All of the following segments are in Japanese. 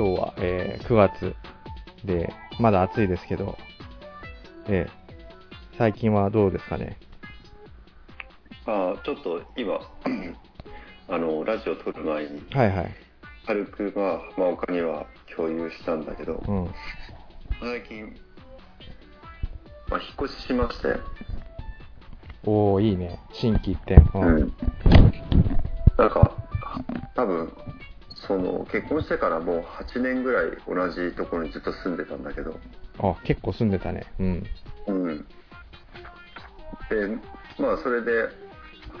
今日は、えー9月で、まだ暑いですけど、えー最近はどうですかね？あーちょっと今あのラジオ撮る前にはいはい。軽くまあ浜岡には共有したんだけどうん。最近、まあ、引っ越ししまして、おー、いいね。新規一点。うん。うんなんか多分その結婚してからもう8年ぐらい同じところにずっと住んでたんだけど、あ、結構住んでたね。うん。うん、でまあそれで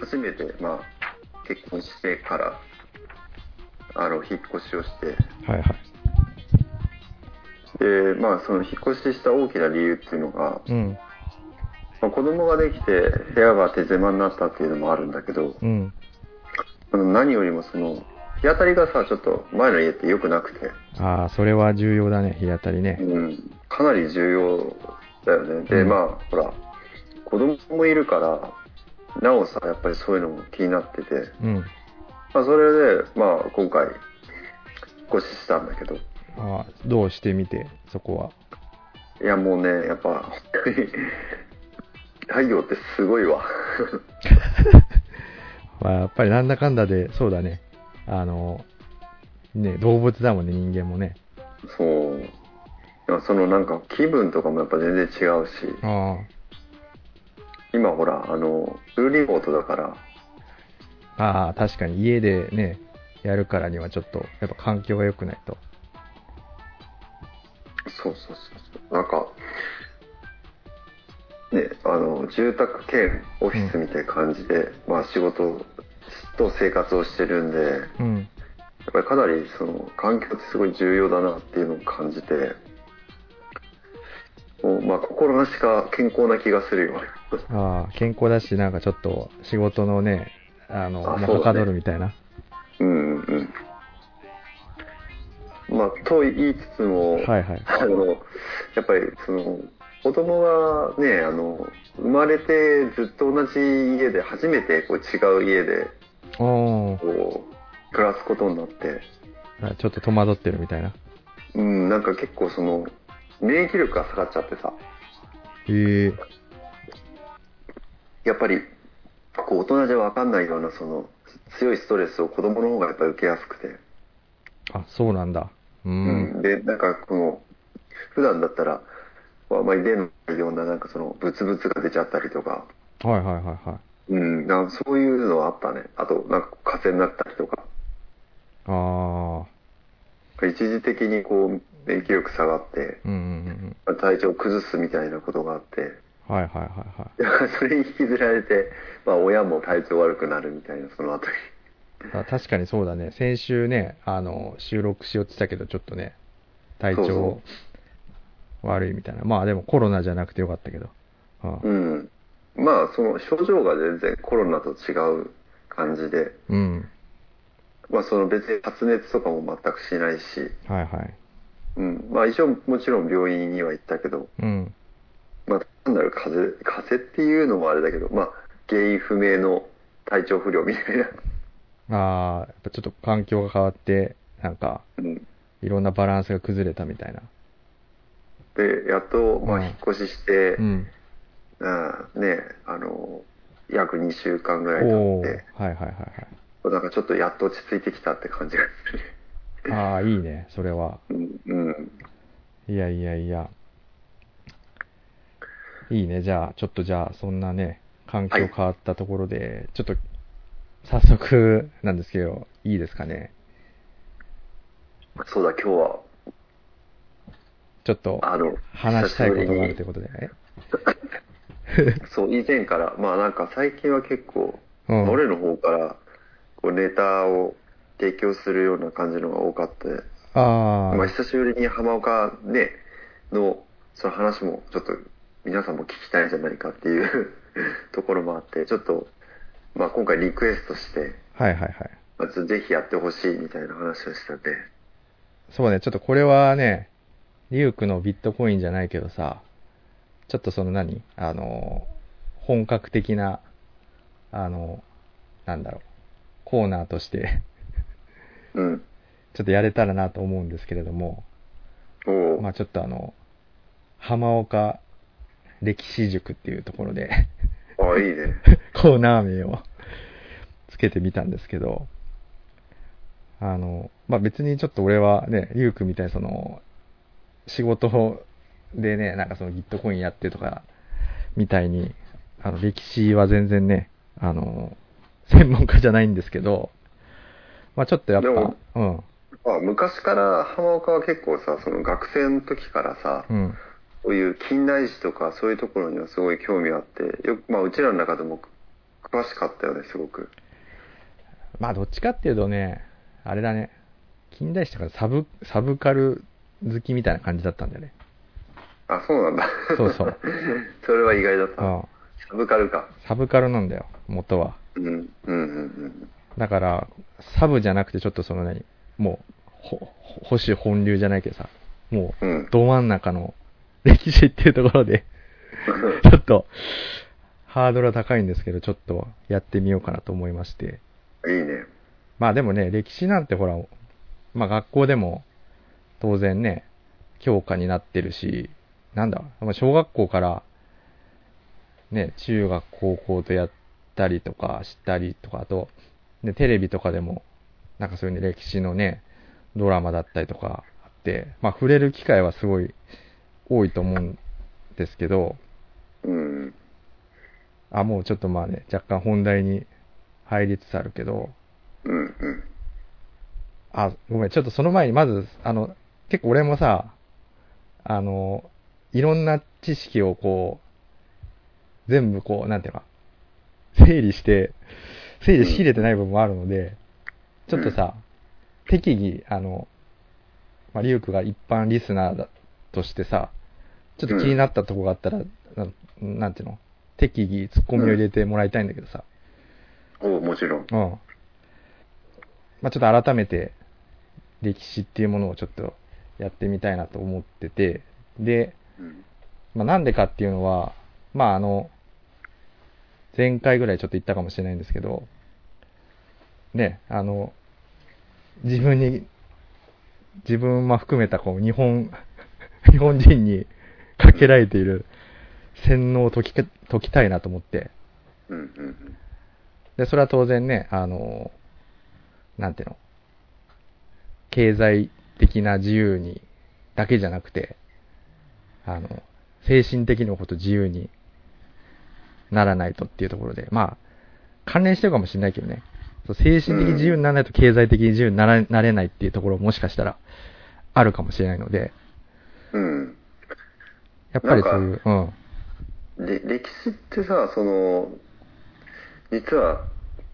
初めて、まあ、結婚してからあの引っ越しをしてはいはい。でまあその引っ越しした大きな理由っていうのが、うん。まあ、子供ができて部屋が手狭になったっていうのもあるんだけどうん。何よりもその日当たりがさちょっと前の家って良くなくて、ああ、それは重要だね。日当たりね。うん、かなり重要だよねで、うんまあほら子供もいるからなおさやっぱりそういうのも気になってて、うん。まあ、それで、まあ、今回引っ越ししたんだけどああ、どうしてみて、そこは？いやもうねやっぱ本当に太陽ってすごいわ まあ、やっぱりなんだかんだで、そうだね。あの、ね、動物だもんね、人間もね。そういやそのなんか気分とかもやっぱ全然違うしあ今ほらあのフルリモートだからあ。ああ、確かに家でね、やるからにはちょっと、やっぱ環境が良くないと。そうそうそうそうなんかねあの住宅兼オフィスみたいな感じで、まあ仕事と生活をしてるんでうん。やっぱりかなりその環境ってすごい重要だなっていうのを感じてもうまあ心なしか健康な気がするよああ、健康だし、なんかちょっと仕事のね、あの、あはかどるみたいな。うんうんうんまあと言いつつも、はいはい。あのやっぱりその子供がねあの生まれてずっと同じ家で初めてこう違う家でこう暮らすことになって、あちょっと戸惑ってるみたいな。うん、なんか結構その免疫力が下がっちゃってさへえ。やっぱりこう大人じゃ分かんないようなその強いストレスを子供の方がやっぱり受けやすくて、あ、そうなんだ。うー。うんん、でなんかこの普段だったらあんまり出ないようななんかそのブツブツが出ちゃったりとかはいはいはいはい。うん、なんかそういうのはあったね。あと、なんか風邪になったりとか、ああ。一時的にこう、免疫力下がって、うんうんうん体調を崩すみたいなことがあって、うん。はいはいはいはい。それに引きずられて、まあ親も体調悪くなるみたいな、その後に。あ確かにそうだね。先週ね、あの、収録しようってたけど、ちょっとね、体調悪いみたいな。まあでもコロナじゃなくてよかったけど。あうん。まあ、その症状が全然コロナと違う感じで、うん。まあその別に発熱とかも全くしないし、はいはい。うん。まあ一応もちろん病院には行ったけど、うん。まあ単なる風邪、風邪っていうのもあれだけど、まあ原因不明の体調不良みたいな。ああ、やっぱちょっと環境が変わって、なんか、うん。いろんなバランスが崩れたみたいな。で、やっと、まあうん引っ越しして、うん。うん、ね、あの、約2週間ぐらいお経って、はいはいはいなんかちょっとやっと落ち着いてきたって感じがする。はい。ああ、いいね、それは。うん、うん。いやいやいや。いいね、じゃあ、ちょっとじゃあ、そんなね、環境変わったところで、ちょっと、早速なんですけど、いいですかね。そうだ、今日は、ちょっと、話したいことがあるということで。えぶりに そう、以前から、まあなんか最近は結構、うん。俺の方から、こう、ネタを提供するような感じのが多かった。あまあ久しぶりに浜岡ね、の、その話もちょっと皆さんも聞きたいんじゃないかっていう ところもあって、ちょっと、まあ今回リクエストして、あ、はいはいはい。まずぜひやってほしいみたいな話をしたんで、そうね、ちょっとこれはね、リュウクのビットコインじゃないけどさ、ちょっとその何？あの、本格的な、あの、なんだろう、コーナーとして、うん。ちょっとやれたらなと思うんですけれども、まあちょっとあの、浜岡歴史塾っていうところで、あ、いいね。コーナー名をつけてみたんですけど、あの、まあ別にちょっと俺はね、ゆうくんみたいにその、仕事でね、なんかそのギットコインやってとか、みたいに、あの、歴史は全然ね、あの、専門家じゃないんですけど、まあちょっとやっぱ、うん、まあ、昔から浜岡は結構さ、その学生の時からさ、うん、そういう近代史とかそういうところにはすごい興味があって、よく、まあうちらの中でも詳しかったよね、すごく。まあどっちかっていうとね、あれだね、近代史とかサブ、サブカル好きみたいな感じだったんだよね。あ、そうなんだ。そうそう。それは意外だった。うん。サブカルか。サブカルなんだよ、元は。うん、うん、うんうん。だから、サブじゃなくてちょっとその何、もう、ほ、保守本流じゃないけどさ、もう、うん。ど真ん中の歴史っていうところで、ちょっと、ハードルは高いんですけど、ちょっとやってみようかなと思いまして。いいね。まあでもね、歴史なんてほら、まあ学校でも当然ね、教科になってるし、なんだ、まあ小学校から、ね、中学、高校とやったりとかしたりとか、あと、ね、テレビとかでも、なんかそういうね、歴史のね、ドラマだったりとかあって、まあ触れる機会はすごい多いと思うんですけど、うん。あ、もうちょっとまあね、若干本題に入りつつあるけど、うん、うん。あ、ごめん、ちょっとその前にまず、あの、結構俺もさ、あの、いろんな知識をこう、全部こう、なんていうか、整理して、整理しきれてない部分もあるので、ちょっとさ、適宜、あの、まあ、リュウクが一般リスナーだとしてさ、ちょっと気になったとこがあったら、ななんていうの適宜ツッコミを入れてもらいたいんだけどさ、おもちろん。うん。まあちょっと改めて、歴史っていうものをちょっとやってみたいなと思ってて、で、うん。まあなんでかっていうのは、まああの、前回ぐらいちょっと言ったかもしれないんですけど、ね、あの、自分に、自分も含めたこう日本、日本人にかけられている洗脳を解きか解きたいなと思って。で、それは当然ね、あの、なんていうの、経済的な自由に、だけじゃなくて、あの、精神的にもこと自由にならないとっていうところで、まあ、関連してるかもしれないけどね、そう精神的に自由にならないと経済的に自由にならなれないっていうところもしかしたらあるかもしれないので、うん。やっぱりそういう、うん、で歴史ってさその実は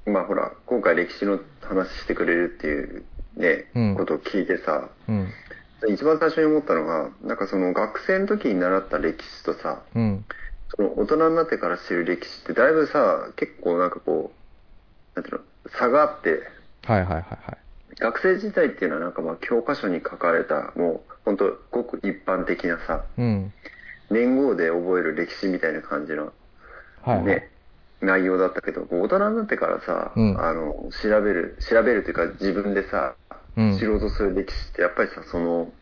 まあほら今回歴史の話してくれるっていうね、うん。ことを聞いてさうん、一番最初に思ったのがなんかその学生の時に習った歴史とさうん、その大人になってから知る歴史ってだいぶさ結構なんかこうなんていうの差があってはいはいはいはい。学生時代っていうのはなんかまあ教科書に書かれたもう本当ごく一般的なさうん、年号で覚える歴史みたいな感じのはいはい。ね、内容だったけど、大人になってからさ、うんあの、調べる、調べるというか自分でさ、うん知ろうとする歴史ってやっぱりさ、その、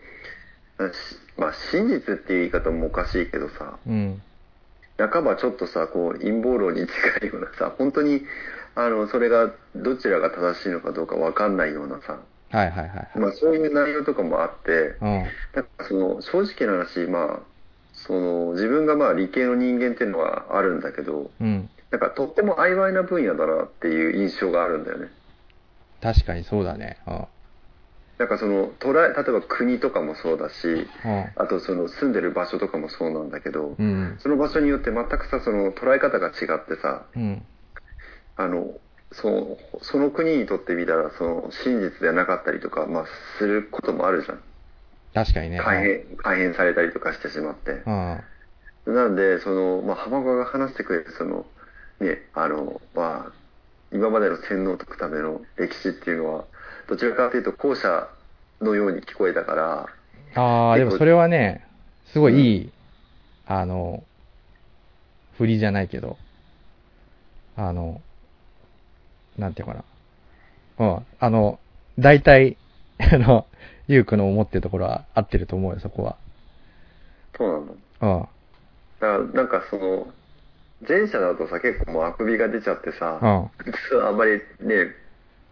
しまあ真実っていう言い方もおかしいけどさ、うん、半ばちょっとさ、こう陰謀論に近いようなさ、本当に、あの、それがどちらが正しいのかどうかわかんないようなさ、はいはいはいはい。まあそういう内容とかもあって、うん、なんかその正直な話、まあ、その自分がまあ理系の人間っていうのはあるんだけど、うん。なんかとっても曖昧な分野だなっていう印象があるんだよね。確かにそうだね。うん。なんかその捉え、例えば国とかもそうだし、うん。あとその住んでる場所とかもそうなんだけど、うん。その場所によって全くさ、その捉え方が違ってさ、うん。あの、そのその国にとってみたら、その真実ではなかったりとか、まあ、することもあるじゃん。確かにね。改変、改変されたりとかしてしまって。うん。なんで、その、まあ、浜岡が話してくれる、その、ね、あの、まあ、今までの洗脳を解くための歴史っていうのは、どちらかというと後者のように聞こえたから、ああ、でもそれはね、すごいいい、あの、振りじゃないけど、あの、なんていうのかな。うん。あの、大体、あの、リュウクの思ってるところは合ってると思うよ、そこは。そうなんだ。うん。だから、なんかその、前者だとさ、結構もうあくびが出ちゃってさ、うん。あんまりね、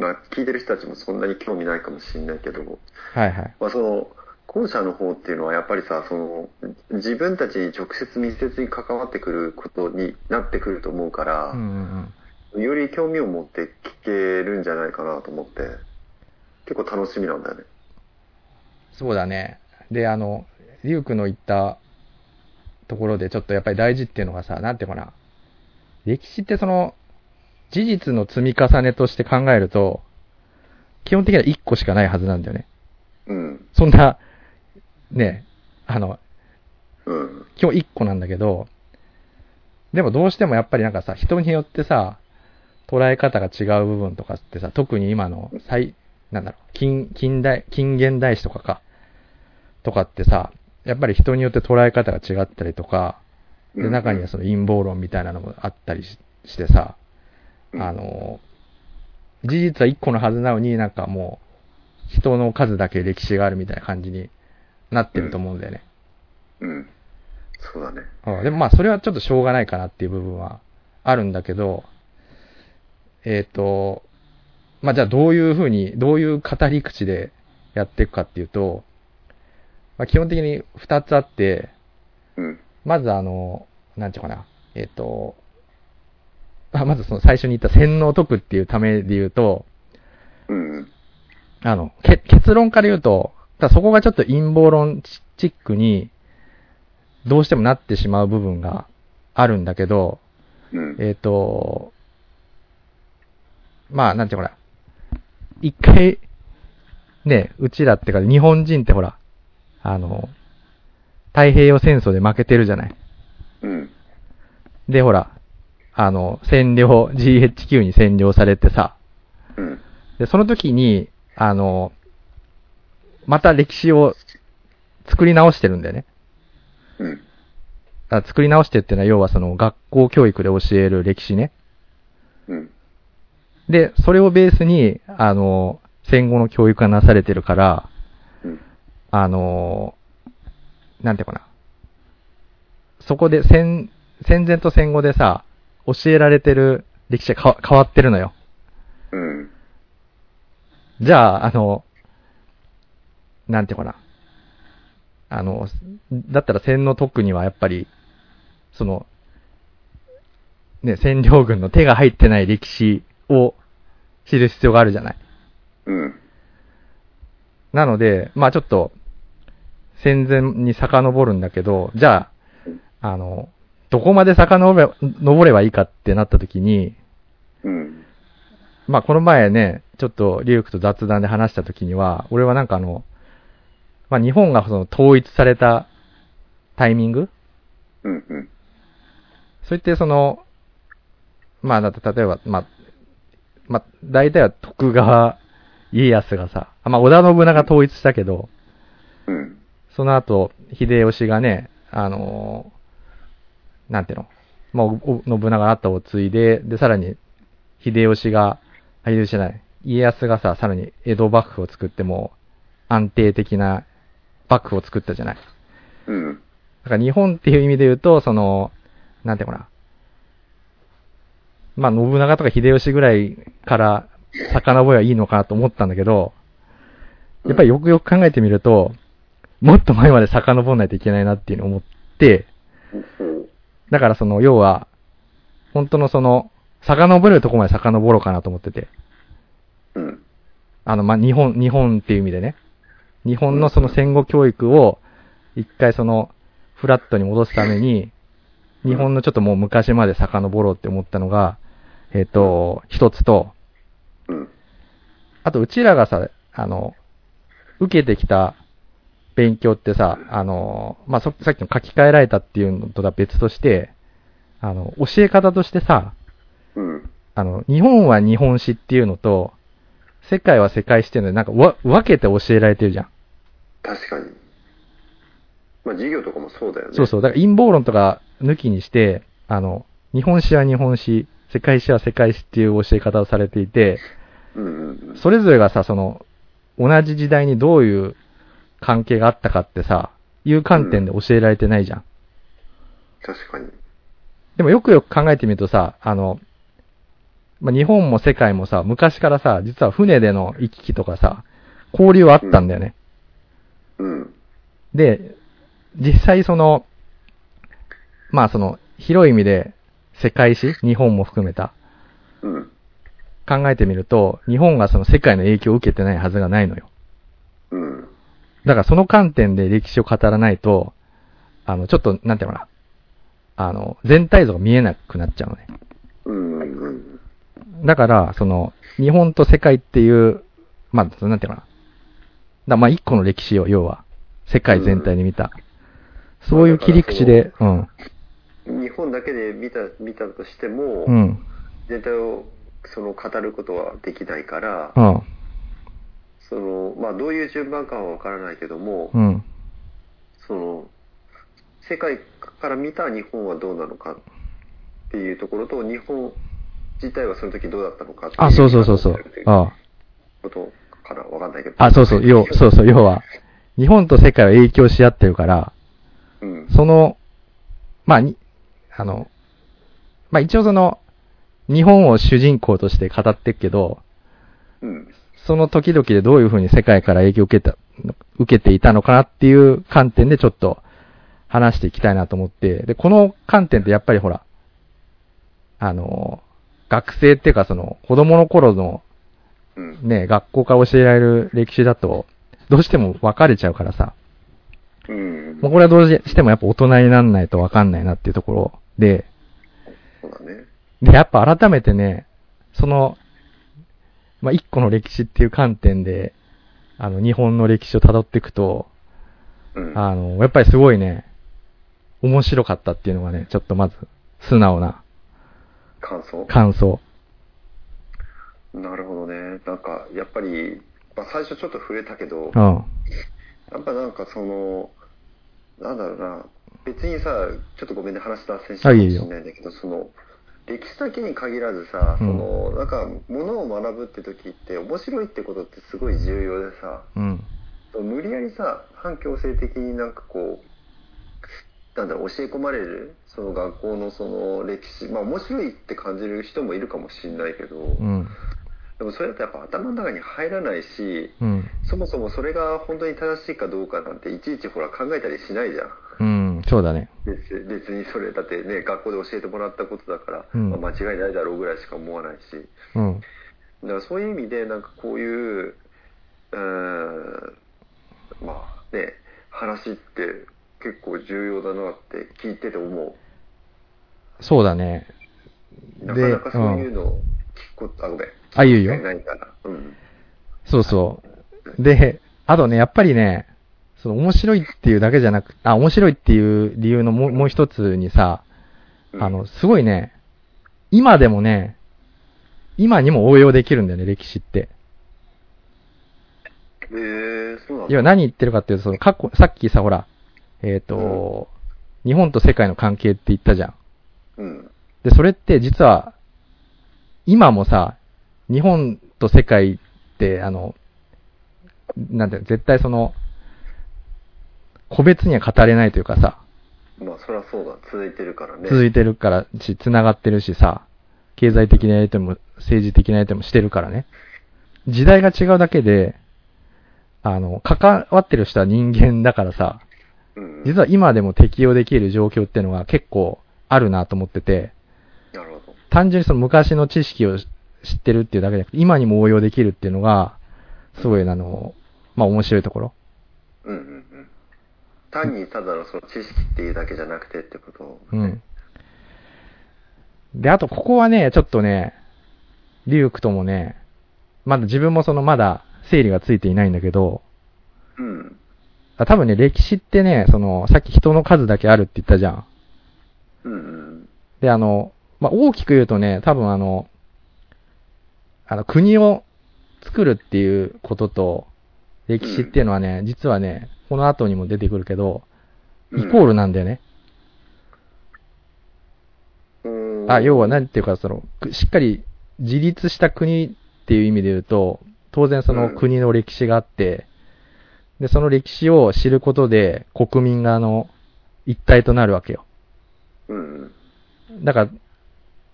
まあ聞いてる人たちもそんなに興味ないかもしれないけど、はいはい。まあその、後者の方っていうのはやっぱりさ、その、自分たちに直接密接に関わってくることになってくると思うからうん、うんうん。より興味を持って聞けるんじゃないかなと思って、結構楽しみなんだよね。そうだね。で、あの、リュウクの言ったところでちょっとやっぱり大事っていうのがさ、なんていうかな。歴史ってその、事実の積み重ねとして考えると、基本的には1個しかないはずなんだよね。うん。そんな、ね、あの、うん。基本1個なんだけど、でもどうしてもやっぱりなんかさ、人によってさ、捉え方が違う部分とかってさ、特に今の最、なんだろう、近、近代、近現代史とかか、とかってさ、やっぱり人によって捉え方が違ったりとか、で、中にはその陰謀論みたいなのもあったりししてさ、うんあの、事実は1個のはずなのになんかもう、人の数だけ歴史があるみたいな感じになってると思うんだよね。うん。そうだね。うんでもまあ、それはちょっとしょうがないかなっていう部分はあるんだけど、えっ、と、まあじゃあどういうふうに、どういう語り口でやっていくかっていうと、まあ基本的に二つあって、うん。まずあの、なんていうかな、えっ、と、あまずその最初に言った洗脳を解くっていうためで言うと、うん。あの、け結論から言うと、ただそこがちょっと陰謀論チックに、どうしてもなってしまう部分があるんだけど、うん。えっ、と、まあ、なんていうのかな。一回、ね、うちらってか、日本人ってほら、あの、太平洋戦争で負けてるじゃない。うん。で、ほら、あの、占領、GHQ に占領されてさ、うん。で、その時に、あの、また歴史を作り直してるんだよね。うん。あ作り直してっていうのは、要はその学校教育で教える歴史ね。うん。で、それをベースに、あの、戦後の教育がなされてるから、うん。あの、なんていうかな。そこで戦、戦前と戦後でさ、教えられてる歴史がか変わってるのよ。うん。じゃあ、あの、なんていうかな。あの、だったら戦の特にはやっぱり、その、ね、占領軍の手が入ってない歴史を知る必要があるじゃない。うん。なので、まあちょっと、戦前に遡るんだけど、じゃあ、あの、どこまで遡れ登ればいいかってなった時に、うん。まあこの前ね、ちょっとリュウクと雑談で話した時には、俺はなんかあの、まあ日本がその統一されたタイミング？うん。うん。そういってその、まあだって例えば、まあ、まあ大体は徳川家康がさ、あまあ織田信長統一したけど、うん。その後、秀吉がね、あのーなんていうの、まあ、信長の後を継いで、で、さらに、秀吉が、あ、秀吉じゃない、家康がさ、さらに江戸幕府を作っても、安定的な幕府を作ったじゃない。うん。だから日本っていう意味で言うと、その、なんていうのかな。まあ、信長とか秀吉ぐらいから遡ればいいのかなと思ったんだけど、やっぱりよくよく考えてみると、もっと前まで遡らないといけないなっていうのを思って、うん。だからその、要は、本当のその、遡れるとこまで遡ろうかなと思ってて。うん。あの、まあ、日本、日本っていう意味でね。日本のその戦後教育を、一回その、フラットに戻すために、日本のちょっともう昔まで遡ろうって思ったのが、えっ、と、一つと、うん。あと、うちらがさ、あの、受けてきた勉強ってさ、あの、まあ、そさっきの書き換えられたっていうのとは別として、あの、教え方としてさ、うん。あの、日本は日本史っていうのと、世界は世界史っていうので、なんかわ分けて教えられてるじゃん。確かに。まあ、授業とかもそうだよね。そうそう。だから陰謀論とか抜きにして、あの、日本史は日本史、世界史は世界史っていう教え方をされていて、うんうんうん。それぞれがさ、その、同じ時代にどういう関係があったかってさ、いう観点で教えられてないじゃん。確かに。でもよくよく考えてみるとさ、あの、まあ、日本も世界もさ、昔からさ、実は船での行き来とかさ、交流はあったんだよね。うん。で、実際その、まあその、広い意味で世界史、日本も含めた、うん。考えてみると、日本がその世界の影響を受けてないはずがないのよ。うん。だからその観点で歴史を語らないと、あの、ちょっと、なんていうのかな。あの、全体像が見えなくなっちゃうのね。うん。うん。だから、その、日本と世界っていう、まあ、なんていうのかな。だまあ、一個の歴史を、要は、世界全体で見た。そういう切り口で、うん。日本だけで見た、見たとしても、うん。全体をその語ることはできないから、うん。その、まあどういう順番かはわからないけども、うん。その、世界から見た日本はどうなのかっていうところと、日本自体はその時どうだったのかっていあ、そうそうそうそう。あことからわかんないけど。あ、そうそう、要、そうそう、要は、日本と世界は影響し合ってるから、うん。その、まあ、に、あの、まあ一応その、日本を主人公として語ってるけど、うん。その時々でどういうふうに世界から影響を受けた、受けていたのかなっていう観点でちょっと話していきたいなと思って、で、この観点ってやっぱりほら、あの、学生っていうかその子供の頃のうん。ね、学校から教えられる歴史だと、どうしても分かれちゃうからさ、うん。もうこれはどうしてもやっぱ大人になんないと分かんないなっていうところで、そうだね。で、やっぱ改めてね、その、まあ、一個の歴史っていう観点で、あの、日本の歴史を辿っていくと、うん。あの、やっぱりすごいね、面白かったっていうのがね、ちょっとまず、素直な感想？感想。なるほどね。なんか、やっぱり、まあ、最初ちょっと触れたけど、うん。やっぱなんかその、なんだろうな、別にさ、ちょっとごめんね、話脱線したかもしれないんだけど、その、歴史だけに限らずさ、うんその、なんか、ものを学ぶって時って、面白いってことってすごい重要でさ、うん。無理やりさ、反強制的になんかこう、なんだろう、教え込まれる、その学校のその歴史、まあ面白いって感じる人もいるかもしれないけど、うん。でもそれだとやっぱ頭の中に入らないし、うん。そもそもそれが本当に正しいかどうかなんていちいちほら考えたりしないじゃん。うん。そうだね。別別にそれだってね学校で教えてもらったことだから、うんまあ間違いないだろうぐらいしか思わないしうん。だからそういう意味でなんかこういううーんまあね話って結構重要だなって聞いてて思そうだね。うなかなかそういうのを聞くこと、あごめんあ、言うよ。ないからうんそうそう。で、あとね、やっぱりね、その面白いっていうだけじゃなく、あ、面白いっていう理由のもうもう一つにさ、うん。あの、すごいね、今でもね、今にも応用できるんだよね、歴史って。へえそうなんだ。要は何言ってるかっていうと、その過去、さっきさ、ほら、えっ、と、日本と世界の関係って言ったじゃん。うん。で、それって実は、今もさ、日本と世界って、あの、なんていうの絶対その、個別には語れないというかさ、まあそりゃそうだ。続いてるからね。続いてるからし、繋がってるしさ、経済的なやりとりも、政治的なやりとりもしてるからね。時代が違うだけで、あの、関わってる人は人間だからさ、うん。実は今でも適用できる状況っていうのが結構あるなと思ってて、なるほど。単純にその昔の知識を知ってるっていうだけじゃなくて、今にも応用できるっていうのが、すごいあの、まあ面白いところ。うんうんうん単にただのその知識っていうだけじゃなくてってこと？うん。で、あとここはね、ちょっとね、リュウクともね、まだ自分もそのまだ整理がついていないんだけど、うんあ多分ね、歴史ってね、その、さっき人の数だけあるって言ったじゃん。うんうんで、あの、まあ、大きく言うとね、多分あの、あの、国を作るっていうことと、歴史っていうのはね、実はね、この後にも出てくるけど、イコールなんだよね。うんあ、要はなんていうか、その、くしっかり自立した国っていう意味で言うと、当然その国の歴史があって、で、その歴史を知ることで国民があの、一体となるわけよ。うん。だから、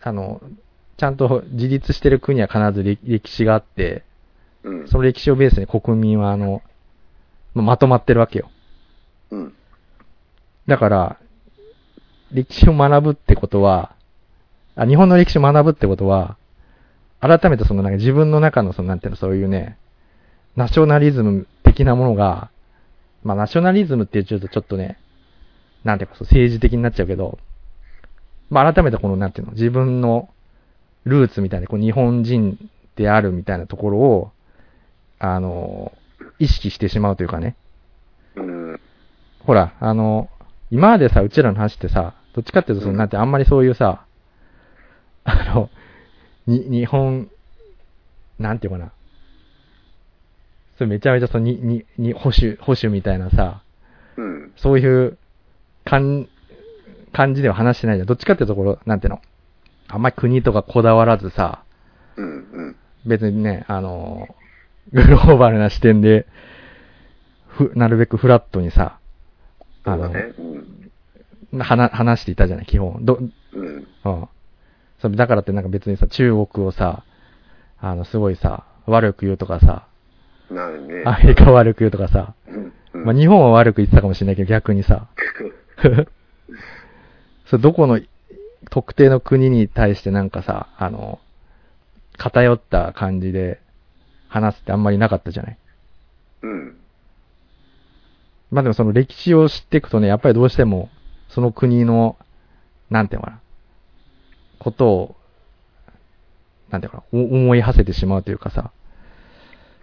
あの、ちゃんと自立してる国は必ず歴歴史があって、うん。その歴史をベースに国民はあの、ままとまってるわけよ。うん。だから、歴史を学ぶってことは、あ、日本の歴史を学ぶってことは、改めてそのなんか自分の中のそのなんていうの、そういうね、ナショナリズム的なものが、まあナショナリズムって言うとちょっとね、なんていうかそう政治的になっちゃうけど、まあ改めてこのなんていうの、自分のルーツみたいな、こう日本人であるみたいなところを、あの、意識してしまうというかね、うん。ほら、あの、今までさ、うちらの話ってさ、どっちかっていうと、その、うんなんて、あんまりそういうさ、あの、に、日本、なんていうかな。それめちゃめちゃその、に、に、に、保守、保守みたいなさ、うん。そういう、感、感じでは話してないじゃん。どっちかっていうところ、なんていうの。あんまり国とかこだわらずさ、うん。うん。別にね、あの、グローバルな視点で、ふ、なるべくフラットにさ、あの、ね。うん。話、話していたじゃない、基本。ど、うん。うん。それだからってなんか別にさ、中国をさ、あの、すごいさ、悪く言うとかさ、なるね。アメリカを悪く言うとかさ、うん。うんまあ、日本は悪く言ってたかもしれないけど、逆にさ、それどこの特定の国に対してなんかさ、あの、偏った感じで話すってあんまりなかったじゃない？うん。まあでもその歴史を知っていくとね、やっぱりどうしても、その国の、なんていうのかな、ことを、なんていうのかな、お思い馳せてしまうというかさ、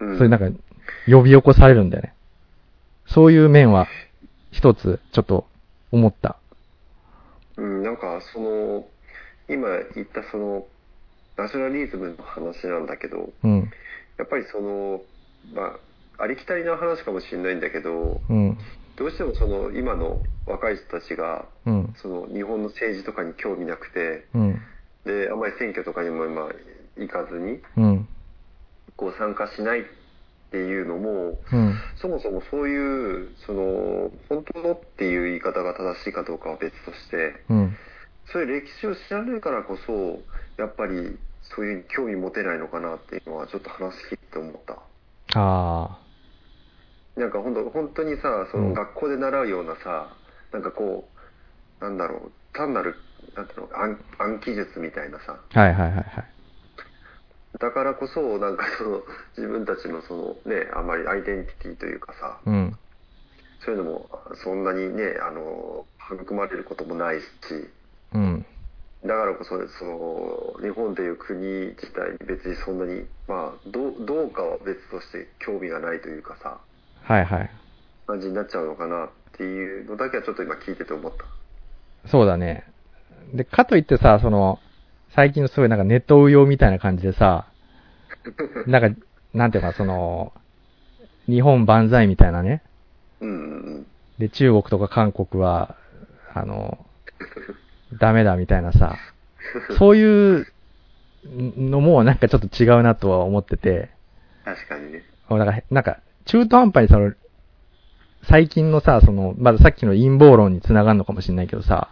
うん。そういうなんか、呼び起こされるんだよね。そういう面は、一つ、ちょっと、思った。うん、なんかその今言ったそのナショナリズムの話なんだけどうん、やっぱりそのまあありきたりな話かもしれないんだけどうん、どうしてもその今の若い人たちがうん、その日本の政治とかに興味なくてうん、であんまり選挙とかにも今行かずにうん、こう参加しないっていうのもうん、そもそもそういうその本当のっていう言い方が正しいかどうかは別としてうん、そういう歴史を知らないからこそやっぱりそういう興味持てないのかなっていうのはちょっと話聞いて思った。あなんか本当本当にさそうん。の学校で習うようなさ、なんかこうなんだろう単なるなんていうの暗暗記術みたいなさ。あ、はいはいはいはい。だからこそなんかその自分たちのそのねあんまりアイデンティティというかさうん、そういうのもそんなにねあの育まれることもないし。うん、だからこそその日本という国自体に別にそんなにまあどうどうかは別として興味がないというかさはいはい。感じになっちゃうのかなっていうのだけはちょっと今聞いてて思った。そうだね。で、かといってさ、その、最近のすごいなんかネット運用みたいな感じでさ、なんか、なんていうか、その、日本万歳みたいなね。うんうんで、中国とか韓国は、あの、ダメだみたいなさ、そういうのもなんかちょっと違うなとは思ってて、確かにね。なんか、なんか中途半端にその、最近のさ、その、まださっきの陰謀論につながるのかもしれないけどさ、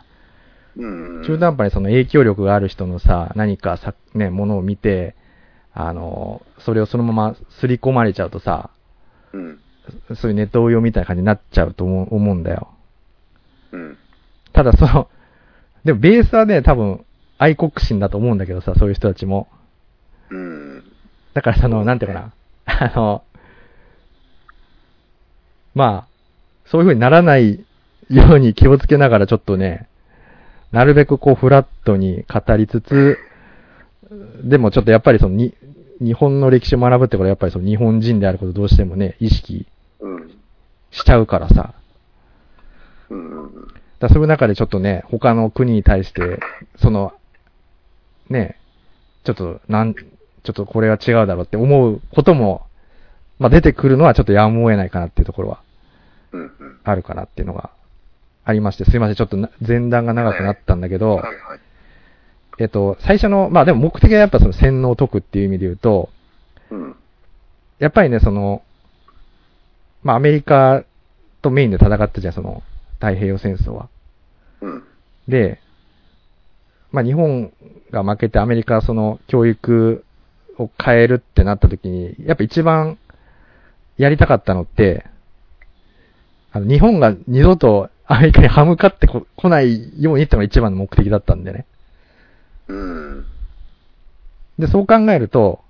うん。うん中途半端にその影響力がある人のさ、何かさ、ね、ものを見て、あの、それをそのまま刷り込まれちゃうとさ、うん。そういうネット応用みたいな感じになっちゃうと思う思うんだよ。うん。ただその、でもベースはね、多分、愛国心だと思うんだけどさ、そういう人たちも。うんだからその、なんていうかな、あの、まあ、そういう風にならないように気をつけながらちょっとね、なるべくこうフラットに語りつつ、でもちょっとやっぱりそのに、日本の歴史を学ぶってことはやっぱりその日本人であることをどうしてもね、意識うんしちゃうからさ。うんうんだそういう中でちょっとね、他の国に対して、その、ね、ちょっと、なん、ちょっとこれは違うだろうって思うことも、まあ出てくるのはちょっとやむを得ないかなっていうところはあるかなっていうのがありまして、すいません、ちょっとな前段が長くなったんだけど、えっと、最初の、まあでも目的はやっぱその洗脳を解くっていう意味で言うと、うん。やっぱりね、その、まあアメリカとメインで戦ったじゃん、その、太平洋戦争は。うん。で、まあ日本が負けてアメリカはその教育を変えるってなった時に、やっぱ一番やりたかったのって、あの日本が二度とアメリカに歯向かってこ来ないようにってのが一番の目的だったんでね。うん。で、そう考えると、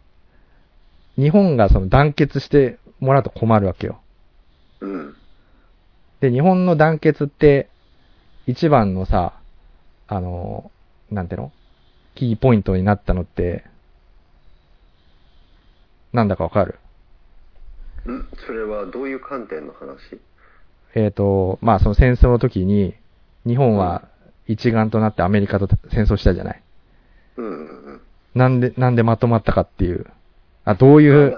日本がその団結してもらうと困るわけよ。うん。で、日本の団結って、一番のさ、あの、なんていうの？キーポイントになったのって、なんだかわかる？ん？それはどういう観点の話？えっ、と、まあその戦争の時に、日本は一丸となってアメリカと戦争したじゃない？うんうんうん。なんで、なんでまとまったかっていう、あ、どういう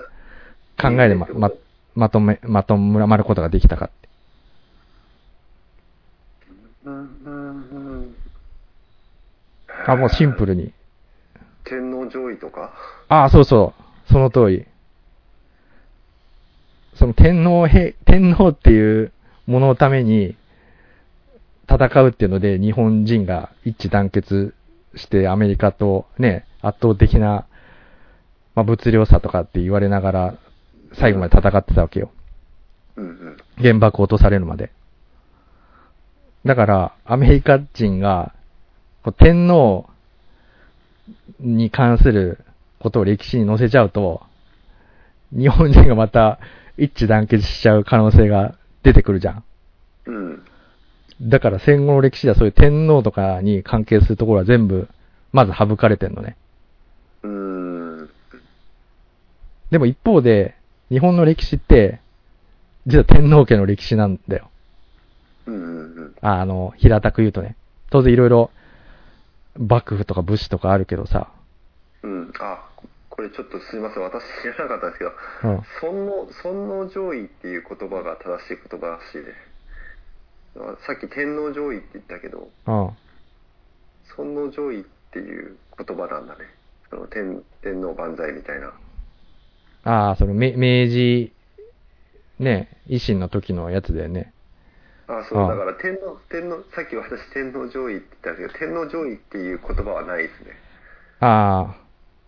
考えでま、ま、まとめ、まとまることができたかって。うんうんうんあ、もうシンプルに。天皇上位とか？ああ、そうそう。その通り。その天皇へ、天皇っていうもののために戦うっていうので日本人が一致団結してアメリカとね、圧倒的な、まあ、物量差とかって言われながら最後まで戦ってたわけよ。うんうん。原爆を落とされるまで。だから、アメリカ人が、こう天皇に関することを歴史に載せちゃうと、日本人がまた一致団結しちゃう可能性が出てくるじゃん。うん。だから戦後の歴史ではそういう天皇とかに関係するところは全部、まず省かれてんのね。うーん。でも一方で、日本の歴史って、実は天皇家の歴史なんだよ。ああの、平たく言うとね。当然いろいろ、幕府とか武士とかあるけどさ。うん。あ、これちょっとすいません。私知らなかったんですけど、うん。尊皇、尊皇上位っていう言葉が正しい言葉らしいです。あさっき天皇上位って言ったけど、うん。尊皇上位っていう言葉なんだね。その天、天皇万歳みたいな。ああ、その、め明治、ね、維新の時のやつだよね。あ、そう、あだから天皇、天皇、さっき私天皇上位って言ったんですけど、天皇上位っていう言葉はないですね。ああ、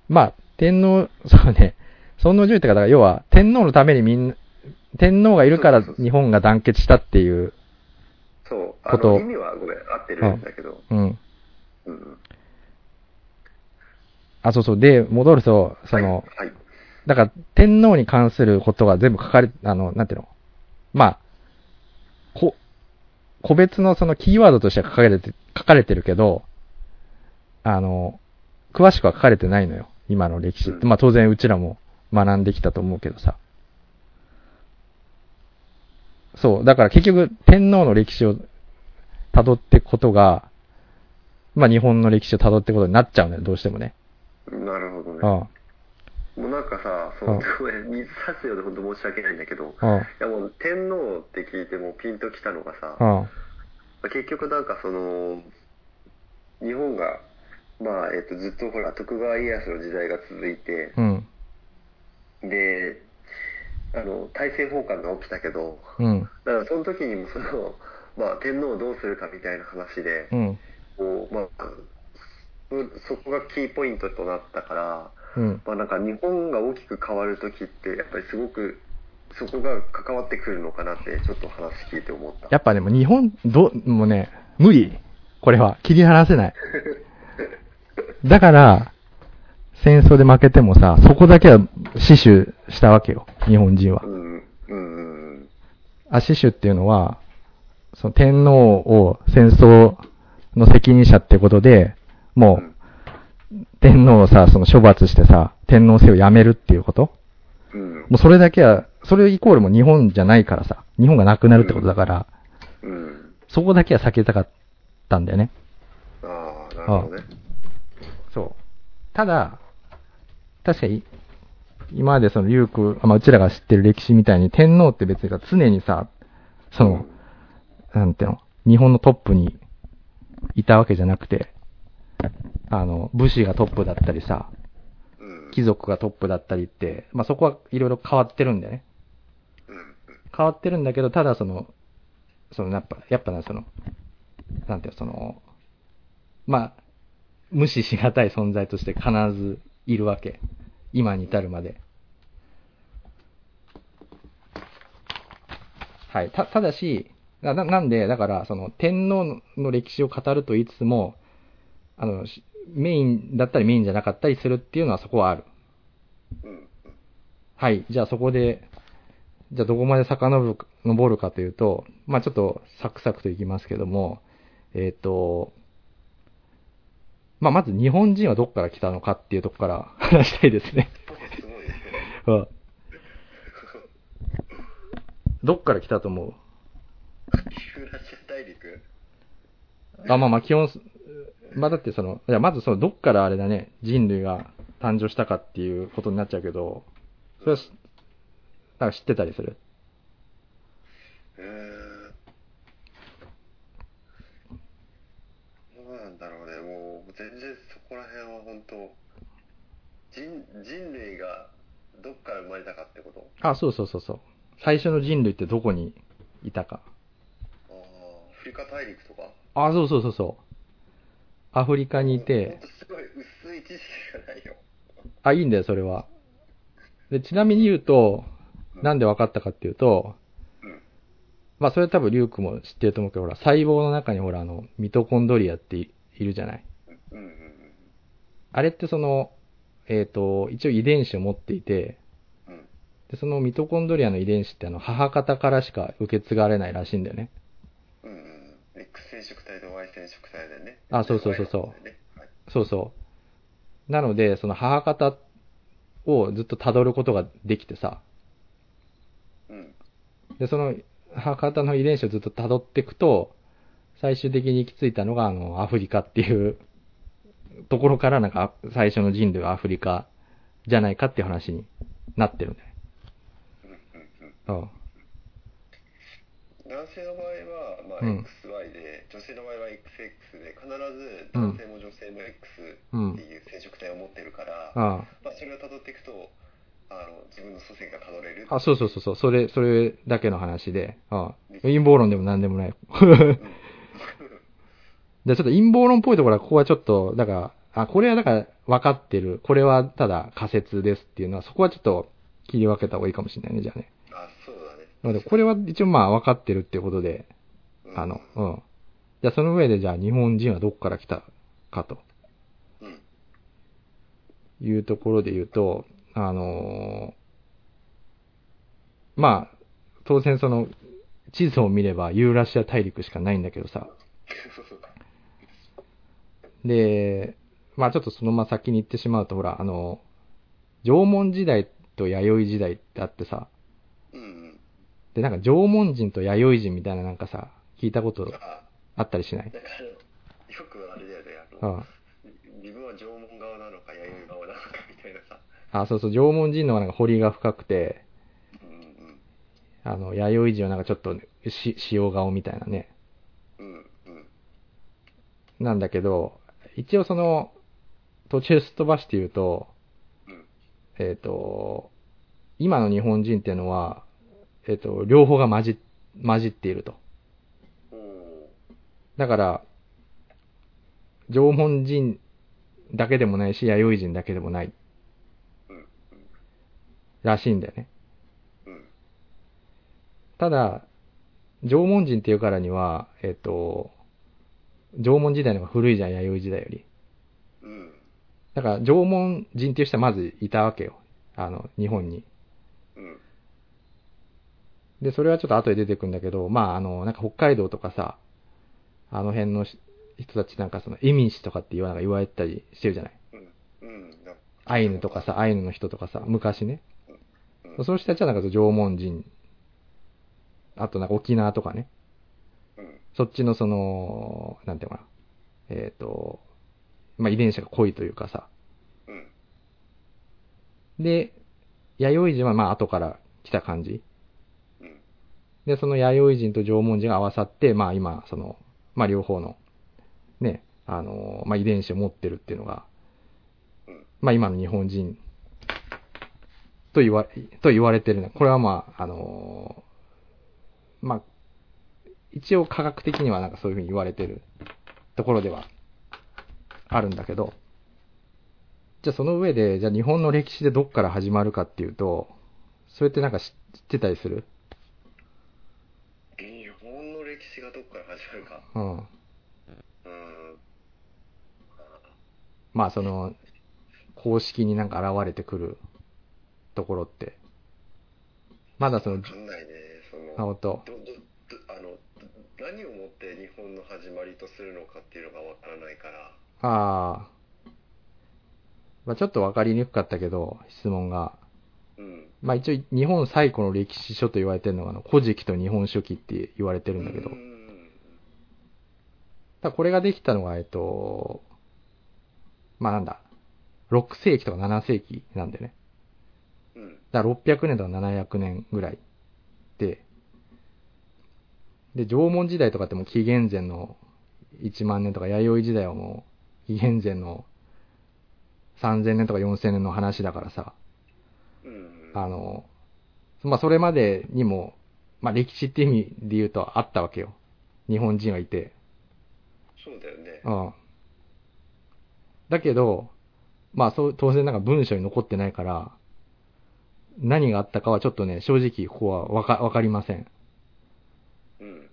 まあ、天皇、そうね、尊皇攘夷ってか、だから要は、天皇のためにみんな、天皇がいるから日本が団結したっていう、そう。あの意味はごめん、合ってるんだけど。うん。うんうん。あ、そうそう。で、戻ると、その、はい。はいだから、天皇に関することが全部書かれ、あの、なんていうの？まあ、こ、個別のそのキーワードとしては書かれて、書かれてるけど、あの、詳しくは書かれてないのよ。今の歴史って。うんまあ当然うちらも学んできたと思うけどさ。そう。だから結局、天皇の歴史を辿っていくことが、まあ日本の歴史を辿っていくことになっちゃうのよ。どうしてもね。なるほどね。うん。もうなんかさ、そうんの、ごめん、水差すようで本当申し訳ないんだけど、いうん。やもう天皇って聞いてもうピンときたのがさ、うん。結局なんかその、日本が、まあ、えっと、ずっとほら、徳川家康の時代が続いて、うん。で、あの、大政奉還が起きたけど、うん。だからその時にもその、まあ、天皇をどうするかみたいな話で、うん。こう、まあ、そそこがキーポイントとなったから、うん。まあ、なんか日本が大きく変わる時ってやっぱりすごくそこが関わってくるのかなってちょっと話聞いて思った。やっぱでも日本、ど、もうね、無理。これは。切り離せない。だから、戦争で負けてもさ、そこだけは死守したわけよ。日本人はう。ん、うん、うん。あ、死守っていうのは、その天皇を戦争の責任者ってことで、もう、天皇をさ、その処罰してさ、天皇制をやめるっていうこと？うん、もうそれだけは、それイコールも日本じゃないからさ、日本がなくなるってことだから、うん。そこだけは避けたかったんだよね。ああ、なるほどね。そう。ただ、確かに、今までその、ゆうく、まあ、うちらが知ってる歴史みたいに、天皇って別にさ常にさ、その、なんていうの、日本のトップにいたわけじゃなくて、あの、武士がトップだったりさ、うん。貴族がトップだったりって、まあそこはいろいろ変わってるんだよね。うん。変わってるんだけど、ただその、そのやっぱ、やっぱな、その、なんていうの、その、まあ、無視しがたい存在として必ずいるわけ。今に至るまで。はい。た、ただし、な、ななんで、だから、その、天皇の歴史を語ると言いつつも、あの、しメインだったりメインじゃなかったりするっていうのはそこはある。うん。はい。じゃあそこで、じゃあどこまで遡る登るかというと、まあちょっとサクサクといきますけども、えっ、と、まあまず日本人はどこから来たのかっていうとこから話したいですね。すごいですね。うんどっから来たと思う？ユーラシア大陸？あ、まあまあ基本、まあだってその、いやまずそのどっからあれだね、人類が誕生したかっていうことになっちゃうけど、それはし、なんか知ってたりする？えー、どうなんだろうね、もう全然そこら辺は本当人、人類がどっから生まれたかってこと？あ、そうそうそうそう。最初の人類ってどこにいたか。ああ、アフリカ大陸とか？あ、そうそうそうそう。アフリカにいてと、すごい薄い知識がないよ。あ、いいんだよ、それは。で、ちなみに言うと、なんで分かったかっていうと、うん。まあ、それ多分リュウクも知ってると思うけど、ほら、細胞の中にほら、あの、ミトコンドリアっていいるじゃない。うんうんうん。あれってその、えっ、と、一応遺伝子を持っていて、うん。で、そのミトコンドリアの遺伝子ってあの、母方からしか受け継がれないらしいんだよね。うんうん。X 染色体と Y 染色体でね。あそうそうそうそうねはいそうそう。なので、その母方をずっと辿ることができてさ、うん。で、その母方の遺伝子をずっと辿っていくと、最終的に行き着いたのが、あの、アフリカっていうところから、なんか、最初の人類はアフリカじゃないかっていう話になってるんだよ。うんうんうん。うん。男性の場合は、XY で、女性の場合は XX で、必ず男性も女性も X うんっていう染色体を持ってるから、あまあ、それを辿っていくと、あの、自分の祖先が辿れる。あ。あ、そうそうそうそう、それ、それだけの話で、あ陰謀論でも何でもない。うん。で、ちょっと陰謀論っぽいところは、ここはちょっと、だから、あ、これはだから分かってる。これはただ仮説ですっていうのは、そこはちょっと切り分けた方がいいかもしれないね、じゃあね。あ、そうだね。これは一応まあ分かってるってことで、うんあの、うん。じゃあその上で、じゃあ日本人はどこから来たかとうん。いうところで言うと、あのーまあ、当然その、地図を見ればユーラシア大陸しかないんだけどさ、で、まあちょっとそのまま先に行ってしまうと、ほら、あの、縄文時代と弥生時代ってあってさ。で、なんか縄文人と弥生人みたいななんかさ、聞いたことあ、あったりしない？だから、よくあれだよね、あの、うん。自分は縄文側なのか、弥生側なのかみたいなさ。あ、そうそう、縄文人の方がなんか彫りが深くて、うんうん。あの、弥生人はなんかちょっとし、塩顔みたいなね。うんうん。なんだけど、一応その、途中すっ飛ばして言うと、うん。えっ、と、今の日本人っていうのは、えっ、と、両方が混じ、混じっていると。だから、縄文人だけでもないし、弥生人だけでもないらしいんだよね。ただ、縄文人っていうからには、えっ、と、縄文時代の方が古いじゃん、弥生時代より。だから、縄文人っていう人はまずいたわけよ。あの、日本に。で、それはちょっと後で出てくんだけど、まあ、あの、なんか北海道とかさ、あの辺のし人たちなんかその、エミン氏とかって言わ言われたりしてるじゃない。うん。うん。だアイヌとかさ、アイヌの人とかさ、昔ね。うん。その人たちはなんか縄文人、あとなんか沖縄とかね。うん。そっちのその、なんていうのかな。えっ、と、まあ、遺伝子が濃いというかさ。うん。で、弥生人はまあ後から来た感じ。うん。で、その弥生人と縄文人が合わさって、まあ今、その、まあ両方の、ね、あの、まあ遺伝子を持ってるっていうのが、まあ今の日本人と言わ、と言われてるの。これはまあ、あのーまあ、一応科学的にはなんかそういうふうに言われてるところではあるんだけど、じゃあその上で、じゃあ日本の歴史でどっから始まるかっていうと、それってなんか知ってたりする？日本の歴史がどっから始まるか。うん。うん。まあその、公式になんか現れてくるところって。まだそのわ、かんないね。その、あ、ほんと。ど、ど、ど、あの、何をもって日本の始まりとするのかっていうのがわからないから。ああ。まあちょっとわかりにくかったけど、質問が。うん。まあ一応日本最古の歴史書と言われてるのが、古事記と日本書紀って言われてるんだけど。うだこれができたのが、えっと、まあなんだ、6世紀とか7世紀なんでね。うん。だから600年とか700年ぐらいで、で、縄文時代とかってもう紀元前の1万年とか弥生時代はもう紀元前の3000年とか4000年の話だからさ、うん。あの、まあそれまでにも、まあ歴史って意味で言うとあったわけよ。日本人はいて。そうだよね。うん。だけど、まあそう、当然なんか文章に残ってないから、何があったかはちょっとね、正直ここはわか、わかりません。うん。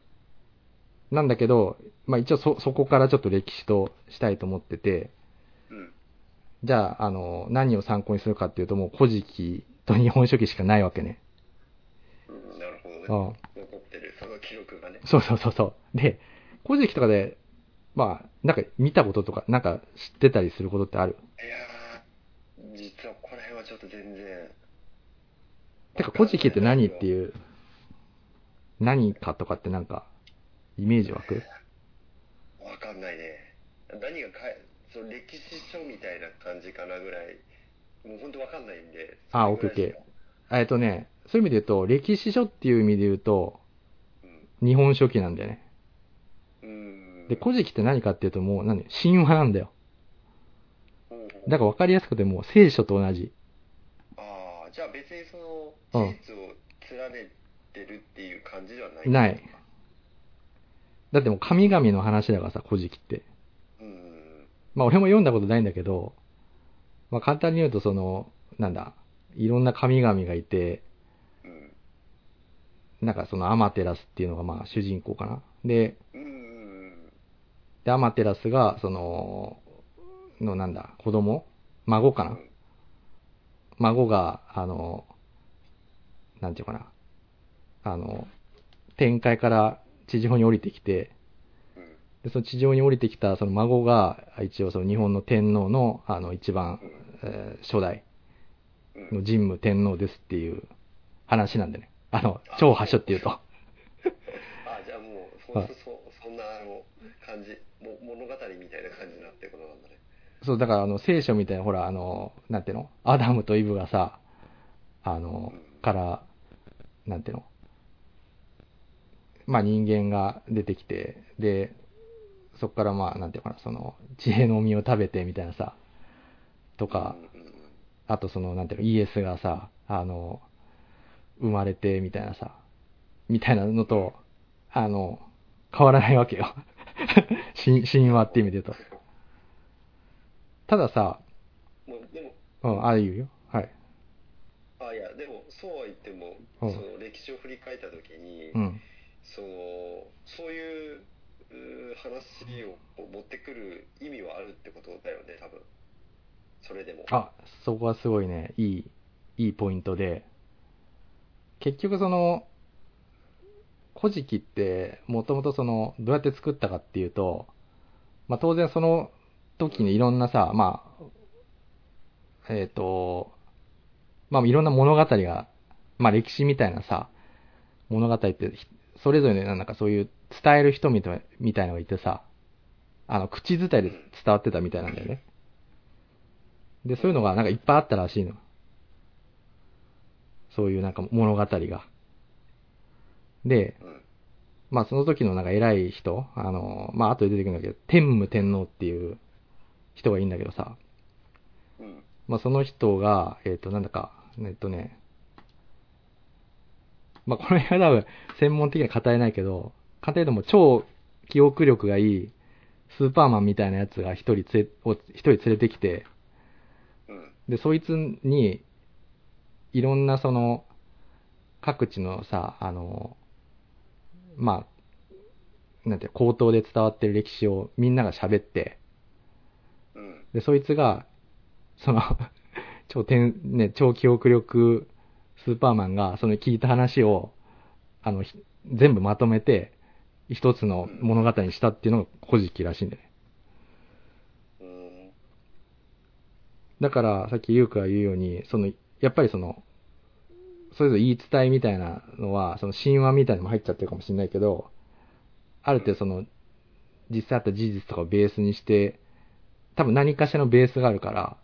なんだけど、まあ一応そ、そこからちょっと歴史としたいと思ってて、うん。じゃあ、あの、何を参考にするかっていうともう古事記と日本書紀しかないわけね。うん。なるほうどね。ん。残ってる、その記録がね。そうそうそうそう。で、古事記とかで、まあ、なんか見たこととか、なんか知ってたりすることってある？いやー、実はこの辺はちょっと全然。てか、古事記って何ってう。いう、何かとかってなんか、イメージ湧く？わかんないね。何がかえ、その歴史書みたいな感じかなぐらい、もう本当わかんないんで。あ、そオッケーオッケー。えっとね、そういう意味で言うと、歴史書っていう意味で言うと、うん。日本書紀なんだよね。うん。で、古事記って何かっていうともう、何？神話なんだよ。うんだから分かりやすくてもう聖書と同じ。ああ、じゃあ別にその、うん事実を連ねてるっていう感じではない。ない。だってもう神々の話だからさ、古事記って。うん。まあ俺も読んだことないんだけど、まあ簡単に言うとその、なんだ、いろんな神々がいて、うん。なんかそのアマテラスっていうのがまあ主人公かな。で、うん。で、アマテラスが、その、のなんだ、子供孫かな孫が、あの、なんていうかな。あの、天界から地上に降りてきて、うん。でその地上に降りてきたその孫が、一応その日本の天皇の、あの、一番、えー初代うん。の神武天皇ですっていう話なんでね。あの、超覇所っていうと。あ、じゃあもう、そはいそそんなあの感じ、も物語みたいな感じになってることなんだね。そう、だからあの、聖書みたいな、ほら、あの、なんていうの？アダムとイブがさ、あの、から、なんていうの？まあ人間が出てきて、で、そこからまあ、なんていうのかな、その、知恵の実を食べてみたいなさ、とか、あとその、なんていうの、イエスがさ、あの、生まれてみたいなさ、みたいなのと、あの、変わらないわけよ。神神話って意味で言うと。たださ、もうでも、うん、ああいうよ。はい。あいや、でも、そうは言っても、うんその歴史を振り返ったときに、うん。その、そういう話を持ってくる意味はあるってことだよね、多分。それでも。あ、そこはすごいね、いい、いいポイントで、結局その、古事記って、もともとその、どうやって作ったかっていうと、まあ当然その時にいろんなさ、まあ、えっ、と、まあいろんな物語が、まあ歴史みたいなさ、物語って、それぞれのなんかそういう伝える人みたいみたいなのがいてさ、あの、口伝いで伝わってたみたいなんだよね。で、そういうのがなんかいっぱいあったらしいの。そういうなんか物語が。で、うん。まあその時のなんか偉い人、あの、まあ後で出てくるんだけど、天武天皇っていう人がいいんだけどさ、うん。まあその人が、えっ、となんだか、えっとね、まあ、この辺は多分、専門的には語れないけど、簡単に言うともう超記憶力がいい、スーパーマンみたいなやつが一人つれ、を一人連れてきて、うん。で、そいつに、いろんなその、各地のさ、あの、まあ、なんていうの口頭で伝わってる歴史をみんなが喋って、うん。で、そいつが、その、超天、ね、超記憶力スーパーマンが、その聞いた話を、あの、ひ全部まとめて、一つの物語にしたっていうのが古事記らしいんだよね。うん。だから、さっきゆうくが言うように、その、やっぱりその、それぞれ言い伝えみたいなのは、その神話みたいなのも入っちゃってるかもしれないけど、ある程度その、実際あった事実とかをベースにして、多分何かしらのベースがあるから、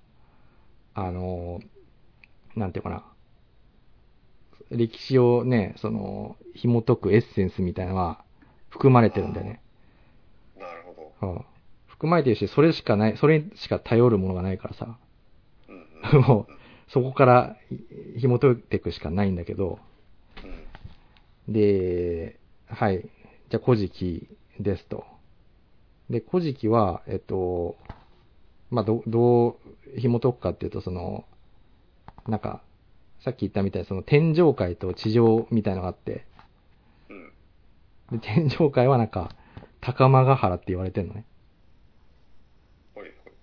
あの、なんていうかな、歴史をね、その、紐解くエッセンスみたいなのは含まれてるんだよね。なるほど。うん。含まれてるし、それしかない、それしか頼るものがないからさ。うん。うん。もう、そこからひ紐解いていくしかないんだけど、うん。で、はい。じゃあ、古事記ですと。で、古事記は、えっと、まあ、ど、どう紐解くかっていうと、その、なんか、さっき言ったみたいに、その天上界と地上みたいのがあって、うん。で天上界はなんか、高間ヶ原って言われてるのね。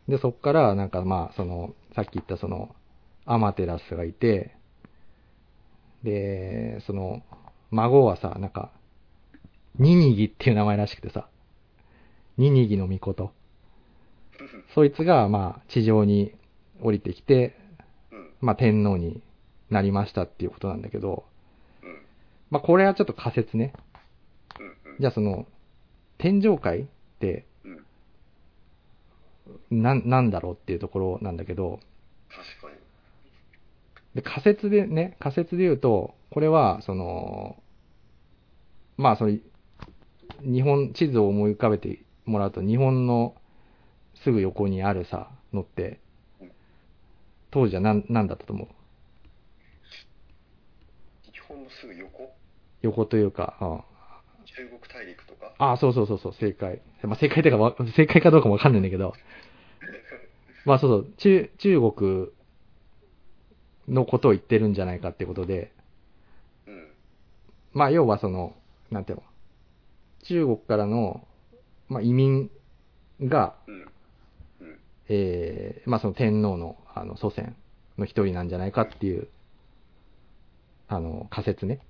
で、そっから、なんかまあ、その、さっき言ったその、アマテラスがいて、で、その、孫はさ、なんか、ニニギっていう名前らしくてさ、ニニギの御事。そいつが、まあ、地上に降りてきて、うん。まあ、天皇になりましたっていうことなんだけど、うん。まあ、これはちょっと仮説ね。うん。じゃあその、天上界って、うん。なん、なんだろうっていうところなんだけど、確かに。で、仮説でね、仮説で言うと、これは、その、まあ、その、日本、地図を思い浮かべてもらうと、日本のすぐ横にあるさ、のってうん、当時は何、なんだったと思う日本のすぐ横？横というか、うん中国大陸とか？ああ、そうそうそうそう、正解。まあ、正解というかわ、正解かどうかもわかんないんだけど、まあそうそう、中、中国のことを言ってるんじゃないかってことで、うん。まあ要はその、なんていうの、中国からの、まあ移民が、うん。うん。えー、まあその天皇の、あの、祖先の一人なんじゃないかっていう、あの、仮説ね。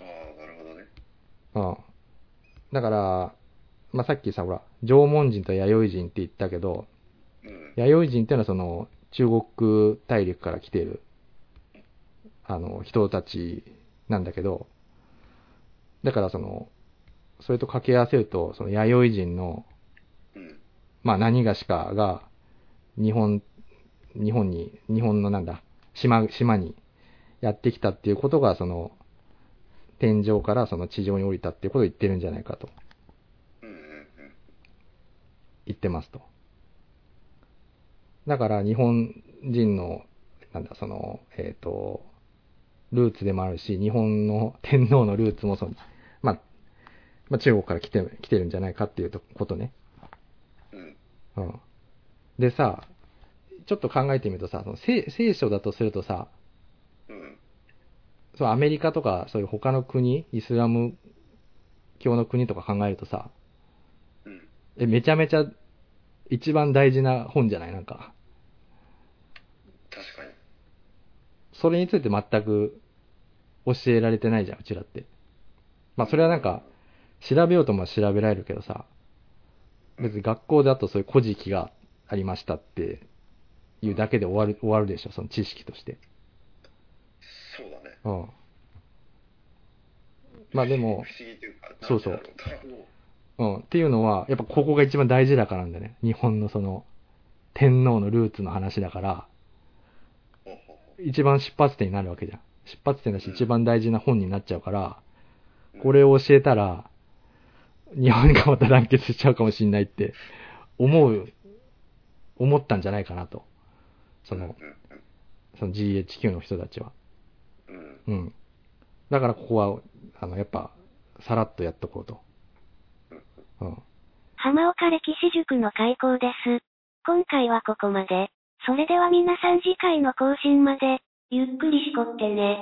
ああ、なるほどね。うん。だから、まあさっきさ、ほら、縄文人と弥生人って言ったけど、うん。弥生人っていうのはその、中国大陸から来てる、あの、人たちなんだけど、だからその、それと掛け合わせると、その弥生人の、うん。まあ何がしかが、日本、日本に、日本のなんだ、島、島にやってきたっていうことが、その、天上からその地上に降りたっていうことを言ってるんじゃないかと。言ってますと。だから日本人の、なんだ、その、えっ、と、ルーツでもあるし、日本の 天皇のルーツもその、まあ、まあ中国から来て、来てるんじゃないかっていうとことね。うん。でさ、ちょっと考えてみるとさ、その聖聖書だとするとさ、そうアメリカとかそういう他の国、イスラム教の国とか考えるとさ、うん。え、めちゃめちゃ一番大事な本じゃない？なんか。確かに。それについて全く教えられてないじゃん、うちらって。まあそれはなんか、調べようとも調べられるけどさ、別に学校だとそういう古事記がありましたっていうだけで終わる、終わるでしょ、その知識として。そうん。まあでも不、思議というか、そうそうううん。っていうのは、やっぱここが一番大事だからなんだよね。日本のその、天皇のルーツの話だから、一番出発点になるわけじゃん。出発点だしうん一番大事な本になっちゃうから、うこれを教えたら、日本がまた団結しちゃうかもしんないって、思う、思ったんじゃないかなと。その、その GHQ の人たちは。うん。うん。だからここは、あの、やっぱ、さらっとやっとこうと。うん。浜岡歴史塾の開講です。今回はここまで。それでは皆さん次回の更新まで、ゆっくりしこってね。